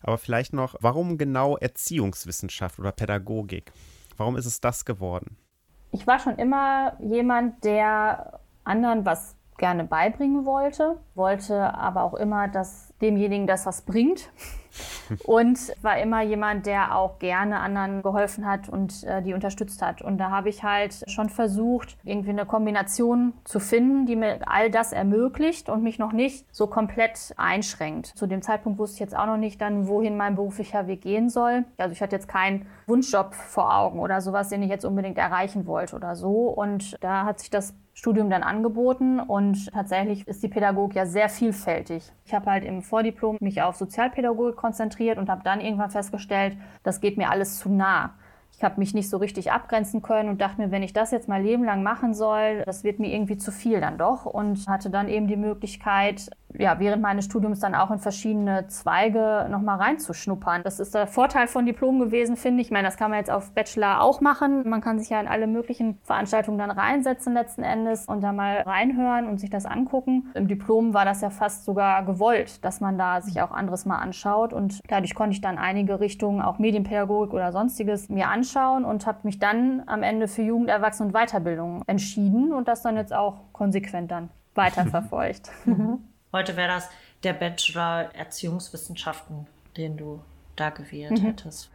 Aber vielleicht noch, warum genau Erziehungswissenschaft oder Pädagogik? Warum ist es das geworden? Ich war schon immer jemand, der anderen was gerne beibringen wollte, wollte aber auch immer, dass demjenigen das was bringt. und war immer jemand, der auch gerne anderen geholfen hat und äh, die unterstützt hat. Und da habe ich halt schon versucht, irgendwie eine Kombination zu finden, die mir all das ermöglicht und mich noch nicht so komplett einschränkt. Zu dem Zeitpunkt wusste ich jetzt auch noch nicht dann, wohin mein beruflicher Weg gehen soll. Also ich hatte jetzt keinen Wunschjob vor Augen oder sowas, den ich jetzt unbedingt erreichen wollte oder so. Und da hat sich das Studium dann angeboten und tatsächlich ist die Pädagogik ja sehr vielfältig. Ich habe halt im Vordiplom mich auf Sozialpädagogik konzentriert und habe dann irgendwann festgestellt, das geht mir alles zu nah. Ich habe mich nicht so richtig abgrenzen können und dachte mir, wenn ich das jetzt mein Leben lang machen soll, das wird mir irgendwie zu viel dann doch und hatte dann eben die Möglichkeit, ja, während meines Studiums dann auch in verschiedene Zweige nochmal reinzuschnuppern. Das ist der Vorteil von Diplom gewesen, finde ich. Ich meine, das kann man jetzt auf Bachelor auch machen. Man kann sich ja in alle möglichen Veranstaltungen dann reinsetzen letzten Endes und da mal reinhören und sich das angucken. Im Diplom war das ja fast sogar gewollt, dass man da sich auch anderes mal anschaut und dadurch konnte ich dann einige Richtungen, auch Medienpädagogik oder sonstiges, mir anschauen und habe mich dann am Ende für Jugend, Erwachsenen und Weiterbildung entschieden und das dann jetzt auch konsequent dann weiterverfolgt. Heute wäre das der Bachelor Erziehungswissenschaften, den du da gewählt mhm. hättest.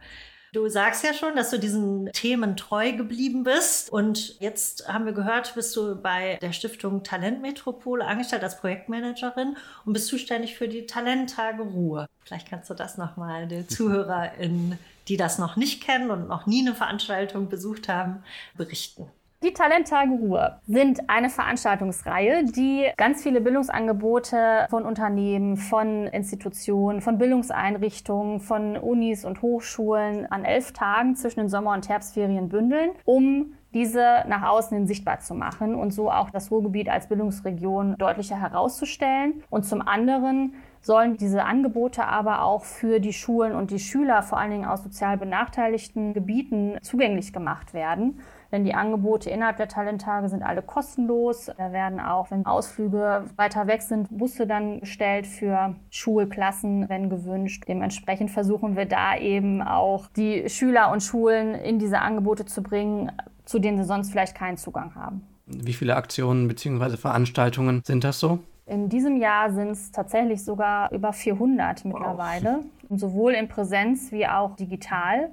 Du sagst ja schon, dass du diesen Themen treu geblieben bist. Und jetzt haben wir gehört, bist du bei der Stiftung Talentmetropole angestellt als Projektmanagerin und bist zuständig für die Talenttage Ruhe. Vielleicht kannst du das nochmal den ZuhörerInnen, die das noch nicht kennen und noch nie eine Veranstaltung besucht haben, berichten. Die Talenttage Ruhr sind eine Veranstaltungsreihe, die ganz viele Bildungsangebote von Unternehmen, von Institutionen, von Bildungseinrichtungen, von Unis und Hochschulen an elf Tagen zwischen den Sommer- und Herbstferien bündeln, um diese nach außen hin sichtbar zu machen und so auch das Ruhrgebiet als Bildungsregion deutlicher herauszustellen. Und zum anderen sollen diese Angebote aber auch für die Schulen und die Schüler, vor allen Dingen aus sozial benachteiligten Gebieten, zugänglich gemacht werden. Denn die Angebote innerhalb der Talenttage sind alle kostenlos. Da werden auch, wenn Ausflüge weiter weg sind, Busse dann gestellt für Schulklassen, wenn gewünscht. Dementsprechend versuchen wir da eben auch die Schüler und Schulen in diese Angebote zu bringen, zu denen sie sonst vielleicht keinen Zugang haben. Wie viele Aktionen bzw. Veranstaltungen sind das so? In diesem Jahr sind es tatsächlich sogar über 400 mittlerweile, wow. sowohl in Präsenz wie auch digital.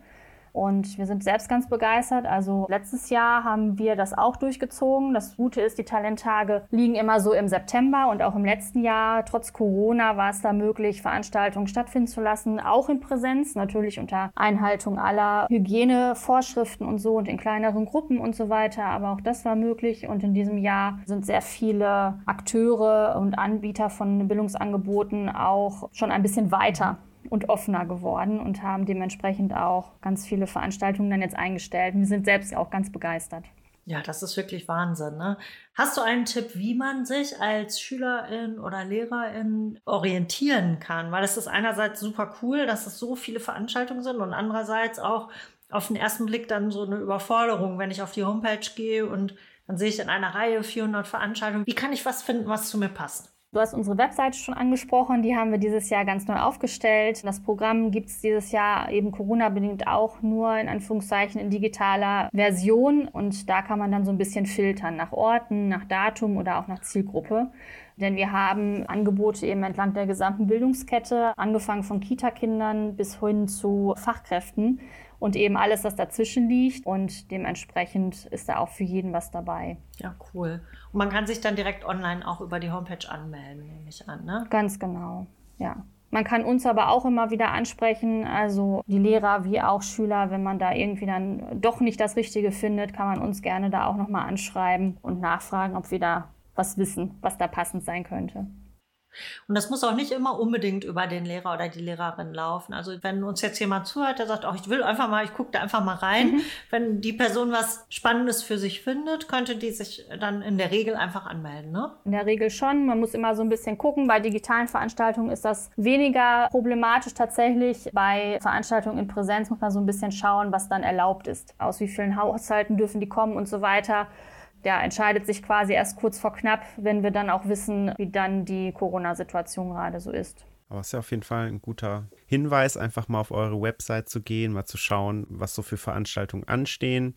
Und wir sind selbst ganz begeistert. Also letztes Jahr haben wir das auch durchgezogen. Das Gute ist, die Talenttage liegen immer so im September und auch im letzten Jahr, trotz Corona, war es da möglich, Veranstaltungen stattfinden zu lassen, auch in Präsenz, natürlich unter Einhaltung aller Hygienevorschriften und so und in kleineren Gruppen und so weiter. Aber auch das war möglich. Und in diesem Jahr sind sehr viele Akteure und Anbieter von Bildungsangeboten auch schon ein bisschen weiter und offener geworden und haben dementsprechend auch ganz viele Veranstaltungen dann jetzt eingestellt. Wir sind selbst auch ganz begeistert. Ja, das ist wirklich Wahnsinn. Ne? Hast du einen Tipp, wie man sich als Schülerin oder Lehrerin orientieren kann? Weil es ist einerseits super cool, dass es so viele Veranstaltungen sind und andererseits auch auf den ersten Blick dann so eine Überforderung, wenn ich auf die Homepage gehe und dann sehe ich in einer Reihe 400 Veranstaltungen. Wie kann ich was finden, was zu mir passt? Du hast unsere Webseite schon angesprochen, die haben wir dieses Jahr ganz neu aufgestellt. Das Programm gibt es dieses Jahr eben Corona-bedingt auch nur in Anführungszeichen in digitaler Version und da kann man dann so ein bisschen filtern nach Orten, nach Datum oder auch nach Zielgruppe. Denn wir haben Angebote eben entlang der gesamten Bildungskette, angefangen von Kita-Kindern bis hin zu Fachkräften und eben alles, was dazwischen liegt. Und dementsprechend ist da auch für jeden was dabei. Ja, cool. Und man kann sich dann direkt online auch über die Homepage anmelden, nehme ich an, ne? Ganz genau, ja. Man kann uns aber auch immer wieder ansprechen, also die Lehrer wie auch Schüler, wenn man da irgendwie dann doch nicht das Richtige findet, kann man uns gerne da auch nochmal anschreiben und nachfragen, ob wir da was wissen, was da passend sein könnte. Und das muss auch nicht immer unbedingt über den Lehrer oder die Lehrerin laufen. Also wenn uns jetzt jemand zuhört, der sagt, oh, ich will einfach mal, ich gucke da einfach mal rein. Mhm. Wenn die Person was Spannendes für sich findet, könnte die sich dann in der Regel einfach anmelden, ne? In der Regel schon. Man muss immer so ein bisschen gucken. Bei digitalen Veranstaltungen ist das weniger problematisch tatsächlich. Bei Veranstaltungen in Präsenz muss man so ein bisschen schauen, was dann erlaubt ist. Aus wie vielen Haushalten dürfen die kommen und so weiter ja, entscheidet sich quasi erst kurz vor knapp, wenn wir dann auch wissen, wie dann die Corona-Situation gerade so ist. Aber es ist ja auf jeden Fall ein guter Hinweis, einfach mal auf eure Website zu gehen, mal zu schauen, was so für Veranstaltungen anstehen.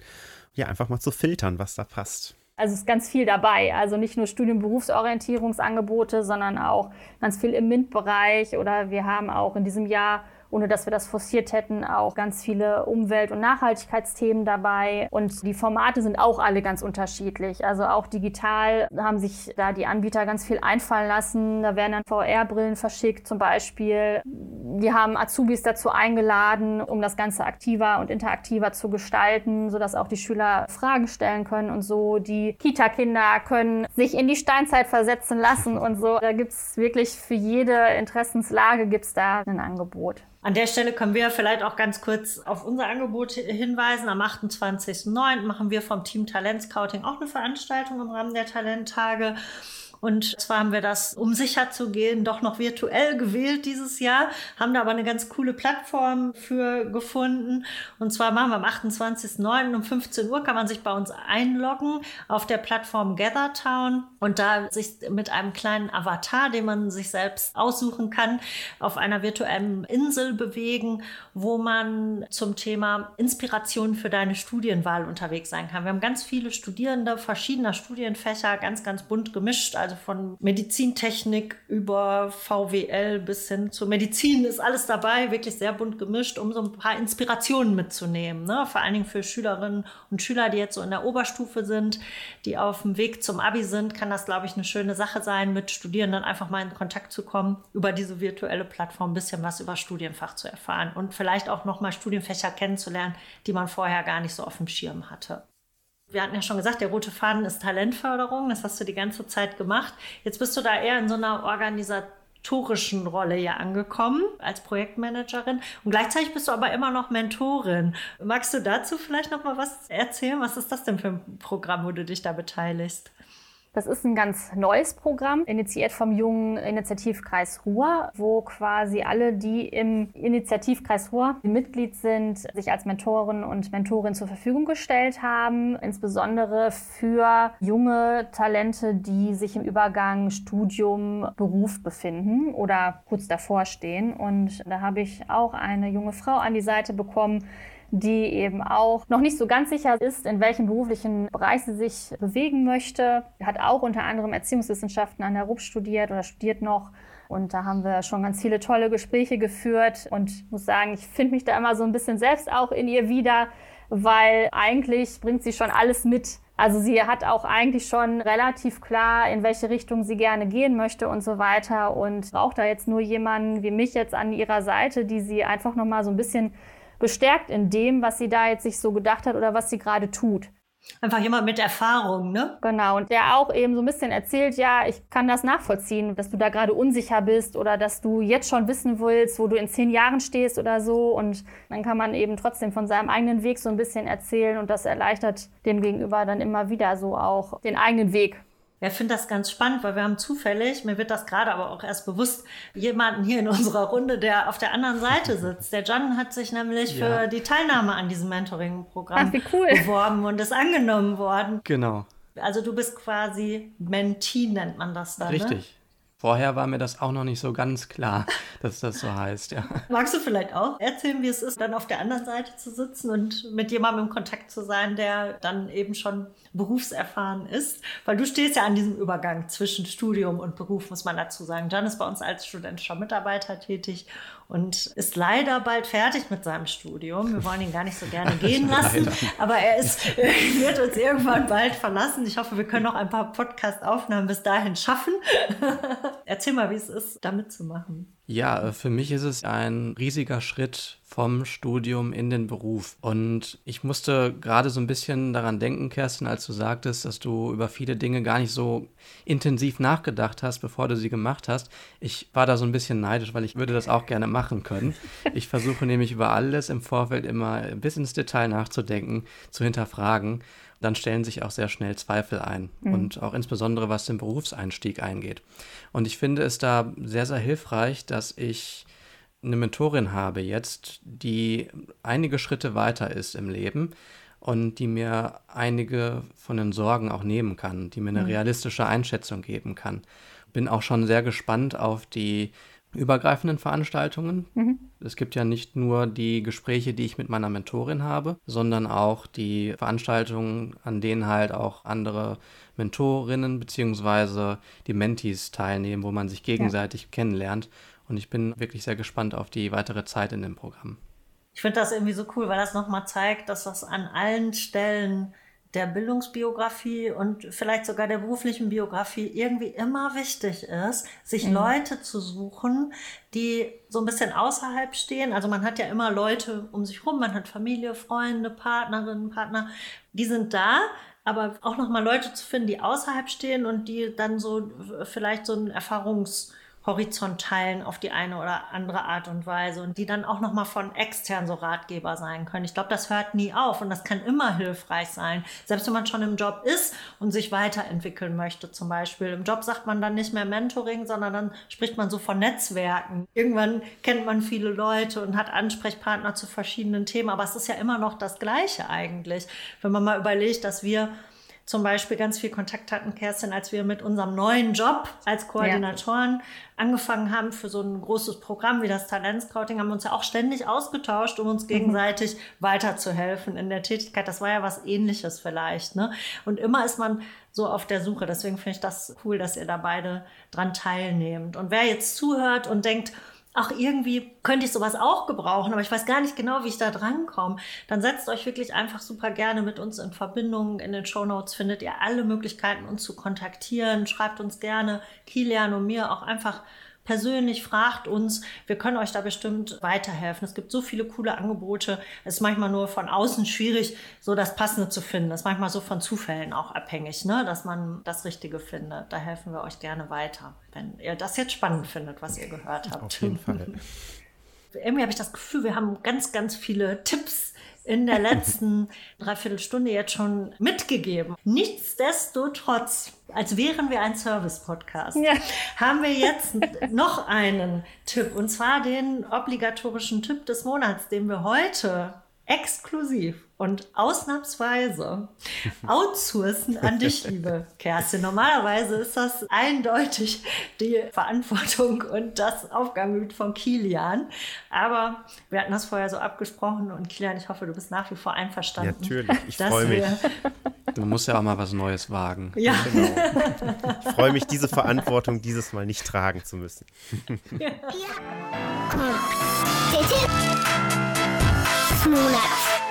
Ja, einfach mal zu filtern, was da passt. Also es ist ganz viel dabei. Also nicht nur Studienberufsorientierungsangebote, sondern auch ganz viel im MINT-Bereich. Oder wir haben auch in diesem Jahr ohne dass wir das forciert hätten, auch ganz viele Umwelt- und Nachhaltigkeitsthemen dabei. Und die Formate sind auch alle ganz unterschiedlich. Also auch digital haben sich da die Anbieter ganz viel einfallen lassen. Da werden dann VR-Brillen verschickt zum Beispiel. Die haben Azubis dazu eingeladen, um das Ganze aktiver und interaktiver zu gestalten, sodass auch die Schüler Fragen stellen können und so. Die Kita-Kinder können sich in die Steinzeit versetzen lassen und so. Da gibt es wirklich für jede Interessenslage gibt's da ein Angebot. An der Stelle können wir vielleicht auch ganz kurz auf unser Angebot hinweisen. Am 28.09. machen wir vom Team Talent Scouting auch eine Veranstaltung im Rahmen der Talenttage. Und zwar haben wir das, um sicher zu gehen, doch noch virtuell gewählt dieses Jahr, haben da aber eine ganz coole Plattform für gefunden. Und zwar machen wir am 28.09. um 15 Uhr kann man sich bei uns einloggen auf der Plattform Gathertown und da sich mit einem kleinen Avatar, den man sich selbst aussuchen kann, auf einer virtuellen Insel bewegen, wo man zum Thema Inspiration für deine Studienwahl unterwegs sein kann. Wir haben ganz viele Studierende verschiedener Studienfächer, ganz, ganz bunt gemischt. Also also von Medizintechnik über VWL bis hin zur Medizin ist alles dabei, wirklich sehr bunt gemischt, um so ein paar Inspirationen mitzunehmen. Ne? Vor allen Dingen für Schülerinnen und Schüler, die jetzt so in der Oberstufe sind, die auf dem Weg zum Abi sind, kann das, glaube ich, eine schöne Sache sein, mit Studierenden einfach mal in Kontakt zu kommen, über diese virtuelle Plattform ein bisschen was über Studienfach zu erfahren und vielleicht auch nochmal Studienfächer kennenzulernen, die man vorher gar nicht so auf dem Schirm hatte wir hatten ja schon gesagt, der rote Faden ist Talentförderung. Das hast du die ganze Zeit gemacht. Jetzt bist du da eher in so einer organisatorischen Rolle ja angekommen als Projektmanagerin und gleichzeitig bist du aber immer noch Mentorin. Magst du dazu vielleicht noch mal was erzählen? Was ist das denn für ein Programm, wo du dich da beteiligst? Das ist ein ganz neues Programm, initiiert vom jungen Initiativkreis Ruhr, wo quasi alle, die im Initiativkreis Ruhr Mitglied sind, sich als Mentoren und Mentorin zur Verfügung gestellt haben, insbesondere für junge Talente, die sich im Übergang Studium, Beruf befinden oder kurz davor stehen. Und da habe ich auch eine junge Frau an die Seite bekommen, die eben auch noch nicht so ganz sicher ist, in welchem beruflichen Bereich sie sich bewegen möchte. Hat auch unter anderem Erziehungswissenschaften an der RUB studiert oder studiert noch. Und da haben wir schon ganz viele tolle Gespräche geführt. Und muss sagen, ich finde mich da immer so ein bisschen selbst auch in ihr wieder, weil eigentlich bringt sie schon alles mit. Also sie hat auch eigentlich schon relativ klar, in welche Richtung sie gerne gehen möchte und so weiter und braucht da jetzt nur jemanden wie mich jetzt an ihrer Seite, die sie einfach noch mal so ein bisschen bestärkt in dem, was sie da jetzt sich so gedacht hat oder was sie gerade tut. Einfach jemand mit Erfahrung, ne? Genau. Und der auch eben so ein bisschen erzählt, ja, ich kann das nachvollziehen, dass du da gerade unsicher bist oder dass du jetzt schon wissen willst, wo du in zehn Jahren stehst oder so. Und dann kann man eben trotzdem von seinem eigenen Weg so ein bisschen erzählen und das erleichtert dem Gegenüber dann immer wieder so auch den eigenen Weg ja, finde das ganz spannend, weil wir haben zufällig, mir wird das gerade aber auch erst bewusst, jemanden hier in unserer Runde, der auf der anderen Seite sitzt. Der John hat sich nämlich ja. für die Teilnahme an diesem Mentoring-Programm cool. beworben und ist angenommen worden. Genau. Also du bist quasi Mentee, nennt man das dann. Ne? Richtig. Ne? Vorher war mir das auch noch nicht so ganz klar, dass das so heißt, ja. Magst du vielleicht auch erzählen, wie es ist, dann auf der anderen Seite zu sitzen und mit jemandem in Kontakt zu sein, der dann eben schon berufserfahren ist? Weil du stehst ja an diesem Übergang zwischen Studium und Beruf, muss man dazu sagen. Jan ist bei uns als studentischer Mitarbeiter tätig und ist leider bald fertig mit seinem Studium. Wir wollen ihn gar nicht so gerne gehen lassen, aber er ist, wird uns irgendwann bald verlassen. Ich hoffe, wir können noch ein paar Podcast-Aufnahmen bis dahin schaffen. Erzähl mal, wie es ist, da mitzumachen. Ja, äh, für mich ist es ein riesiger Schritt vom Studium in den Beruf. Und ich musste gerade so ein bisschen daran denken, Kerstin, als du sagtest, dass du über viele Dinge gar nicht so intensiv nachgedacht hast, bevor du sie gemacht hast. Ich war da so ein bisschen neidisch, weil ich würde das auch gerne machen können. Ich versuche nämlich über alles im Vorfeld immer bis ins Detail nachzudenken, zu hinterfragen dann stellen sich auch sehr schnell Zweifel ein mhm. und auch insbesondere was den Berufseinstieg eingeht. Und ich finde es da sehr, sehr hilfreich, dass ich eine Mentorin habe jetzt, die einige Schritte weiter ist im Leben und die mir einige von den Sorgen auch nehmen kann, die mir eine mhm. realistische Einschätzung geben kann. Bin auch schon sehr gespannt auf die übergreifenden Veranstaltungen. Mhm. Es gibt ja nicht nur die Gespräche, die ich mit meiner Mentorin habe, sondern auch die Veranstaltungen, an denen halt auch andere Mentorinnen bzw. die Mentees teilnehmen, wo man sich gegenseitig ja. kennenlernt. Und ich bin wirklich sehr gespannt auf die weitere Zeit in dem Programm. Ich finde das irgendwie so cool, weil das nochmal zeigt, dass das an allen Stellen der Bildungsbiografie und vielleicht sogar der beruflichen Biografie irgendwie immer wichtig ist, sich mhm. Leute zu suchen, die so ein bisschen außerhalb stehen. Also man hat ja immer Leute um sich rum, man hat Familie, Freunde, Partnerinnen, Partner, die sind da, aber auch nochmal Leute zu finden, die außerhalb stehen und die dann so vielleicht so ein Erfahrungs Horizont teilen auf die eine oder andere Art und Weise und die dann auch nochmal von extern so Ratgeber sein können. Ich glaube, das hört nie auf und das kann immer hilfreich sein. Selbst wenn man schon im Job ist und sich weiterentwickeln möchte zum Beispiel. Im Job sagt man dann nicht mehr Mentoring, sondern dann spricht man so von Netzwerken. Irgendwann kennt man viele Leute und hat Ansprechpartner zu verschiedenen Themen, aber es ist ja immer noch das Gleiche eigentlich. Wenn man mal überlegt, dass wir zum Beispiel ganz viel Kontakt hatten, Kerstin, als wir mit unserem neuen Job als Koordinatoren ja. angefangen haben für so ein großes Programm wie das Talentscouting, haben wir uns ja auch ständig ausgetauscht, um uns mhm. gegenseitig mhm. weiterzuhelfen in der Tätigkeit. Das war ja was ähnliches vielleicht. Ne? Und immer ist man so auf der Suche. Deswegen finde ich das cool, dass ihr da beide dran teilnehmt. Und wer jetzt zuhört und denkt, ach, irgendwie könnte ich sowas auch gebrauchen, aber ich weiß gar nicht genau, wie ich da drankomme, dann setzt euch wirklich einfach super gerne mit uns in Verbindung. In den Show Notes findet ihr alle Möglichkeiten, uns zu kontaktieren. Schreibt uns gerne, Kilian und mir auch einfach persönlich, fragt uns. Wir können euch da bestimmt weiterhelfen. Es gibt so viele coole Angebote. Es ist manchmal nur von außen schwierig, so das Passende zu finden. Es ist manchmal so von Zufällen auch abhängig, ne? dass man das Richtige findet. Da helfen wir euch gerne weiter, wenn ihr das jetzt spannend findet, was ihr gehört habt. Auf jeden Fall. Irgendwie habe ich das Gefühl, wir haben ganz, ganz viele Tipps in der letzten Dreiviertelstunde jetzt schon mitgegeben. Nichtsdestotrotz, als wären wir ein Service-Podcast, ja. haben wir jetzt noch einen Tipp und zwar den obligatorischen Tipp des Monats, den wir heute exklusiv und ausnahmsweise outsourcen an dich, liebe Kerstin. Normalerweise ist das eindeutig die Verantwortung und das Aufgabengebiet von Kilian. Aber wir hatten das vorher so abgesprochen und Kilian, ich hoffe, du bist nach wie vor einverstanden. Natürlich, ich freue mich. Du musst ja auch mal was Neues wagen. Ja. Genau. Ich freue mich, diese Verantwortung dieses Mal nicht tragen zu müssen. Ja. Monats.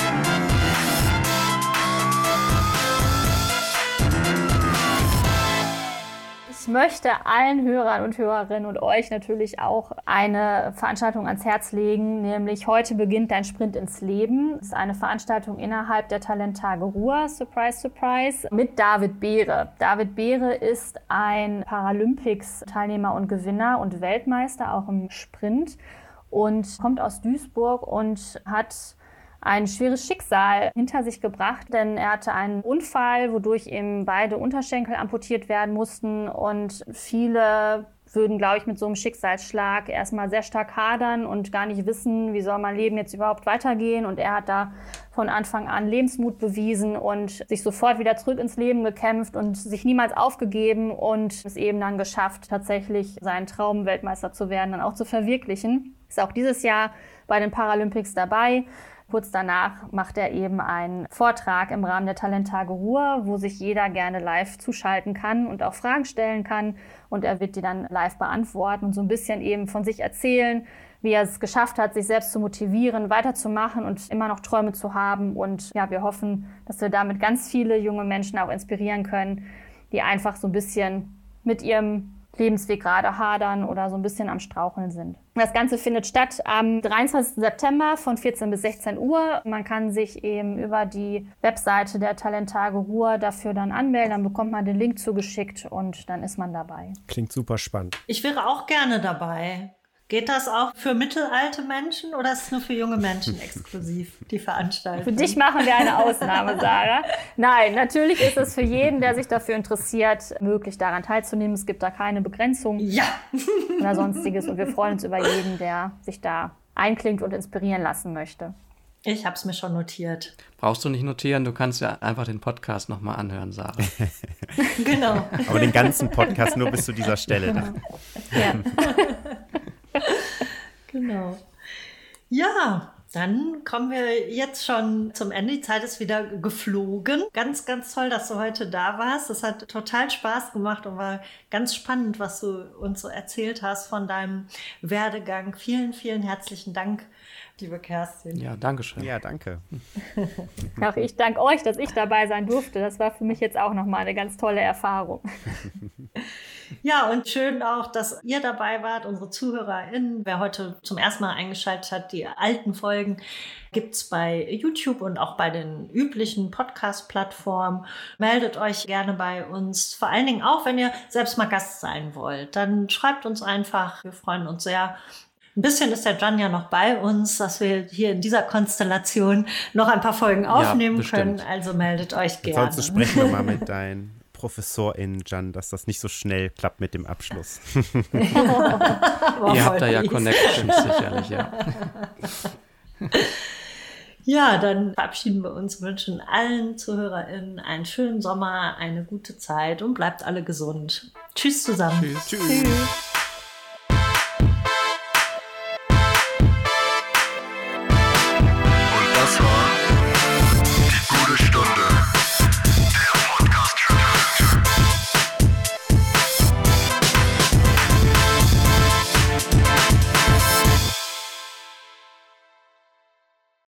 Ich möchte allen Hörern und Hörerinnen und euch natürlich auch eine Veranstaltung ans Herz legen, nämlich heute beginnt dein Sprint ins Leben. Das ist eine Veranstaltung innerhalb der Talenttage Ruhr, surprise, surprise, mit David Beere. David Beere ist ein Paralympics-Teilnehmer und Gewinner und Weltmeister, auch im Sprint und kommt aus Duisburg und hat ein schweres Schicksal hinter sich gebracht, denn er hatte einen Unfall, wodurch ihm beide Unterschenkel amputiert werden mussten und viele würden, glaube ich, mit so einem Schicksalsschlag erstmal sehr stark hadern und gar nicht wissen, wie soll mein Leben jetzt überhaupt weitergehen. Und er hat da von Anfang an Lebensmut bewiesen und sich sofort wieder zurück ins Leben gekämpft und sich niemals aufgegeben und es eben dann geschafft, tatsächlich seinen Traum Weltmeister zu werden, dann auch zu verwirklichen. Ist auch dieses Jahr bei den Paralympics dabei. Kurz danach macht er eben einen Vortrag im Rahmen der Talenttage Ruhr, wo sich jeder gerne live zuschalten kann und auch Fragen stellen kann. Und er wird die dann live beantworten und so ein bisschen eben von sich erzählen, wie er es geschafft hat, sich selbst zu motivieren, weiterzumachen und immer noch Träume zu haben. Und ja, wir hoffen, dass wir damit ganz viele junge Menschen auch inspirieren können, die einfach so ein bisschen mit ihrem Lebensweg gerade hadern oder so ein bisschen am Straucheln sind. Das Ganze findet statt am 23. September von 14 bis 16 Uhr. Man kann sich eben über die Webseite der Talenttage Ruhr dafür dann anmelden. Dann bekommt man den Link zugeschickt und dann ist man dabei. Klingt super spannend. Ich wäre auch gerne dabei. Geht das auch für mittelalte Menschen oder ist es nur für junge Menschen exklusiv, die Veranstaltung? Für dich machen wir eine Ausnahme, Sarah. Nein, natürlich ist es für jeden, der sich dafür interessiert, möglich daran teilzunehmen. Es gibt da keine Begrenzung ja. oder sonstiges. Und wir freuen uns über jeden, der sich da einklingt und inspirieren lassen möchte. Ich habe es mir schon notiert. Brauchst du nicht notieren, du kannst ja einfach den Podcast nochmal anhören, Sarah. genau. Aber den ganzen Podcast nur bis zu dieser Stelle. Genau. Ja. genau. Ja, dann kommen wir jetzt schon zum Ende. Die Zeit ist wieder geflogen. Ganz, ganz toll, dass du heute da warst. Es hat total Spaß gemacht und war ganz spannend, was du uns so erzählt hast von deinem Werdegang. Vielen, vielen herzlichen Dank liebe Kerstin. Ja, danke schön. Ja, danke. Auch ich danke euch, dass ich dabei sein durfte. Das war für mich jetzt auch nochmal eine ganz tolle Erfahrung. Ja, und schön auch, dass ihr dabei wart, unsere ZuhörerInnen. Wer heute zum ersten Mal eingeschaltet hat, die alten Folgen gibt es bei YouTube und auch bei den üblichen Podcast-Plattformen. Meldet euch gerne bei uns. Vor allen Dingen auch, wenn ihr selbst mal Gast sein wollt. Dann schreibt uns einfach. Wir freuen uns sehr. Ein bisschen ist der Jan ja noch bei uns, dass wir hier in dieser Konstellation noch ein paar Folgen aufnehmen ja, können. Also meldet euch gerne. Ansonsten sprechen wir mal mit deinen ProfessorInnen, Jan, dass das nicht so schnell klappt mit dem Abschluss. Ihr habt da ja Connections sicherlich, ja. Ja, dann verabschieden wir uns, wünschen allen ZuhörerInnen einen schönen Sommer, eine gute Zeit und bleibt alle gesund. Tschüss zusammen. Tschüss. Tschüss. Tschüss.